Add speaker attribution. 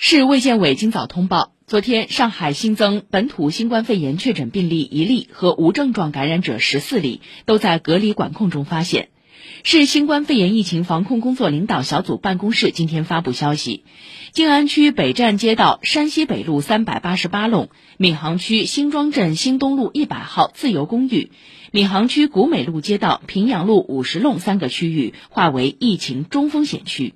Speaker 1: 市卫健委今早通报，昨天上海新增本土新冠肺炎确诊病例一例和无症状感染者十四例，都在隔离管控中发现。市新冠肺炎疫情防控工作领导小组办公室今天发布消息，静安区北站街道山西北路三百八十八弄、闵行区新庄镇新东路一百号自由公寓、闵行区古美路街道平阳路五十弄三个区域划为疫情中风险区。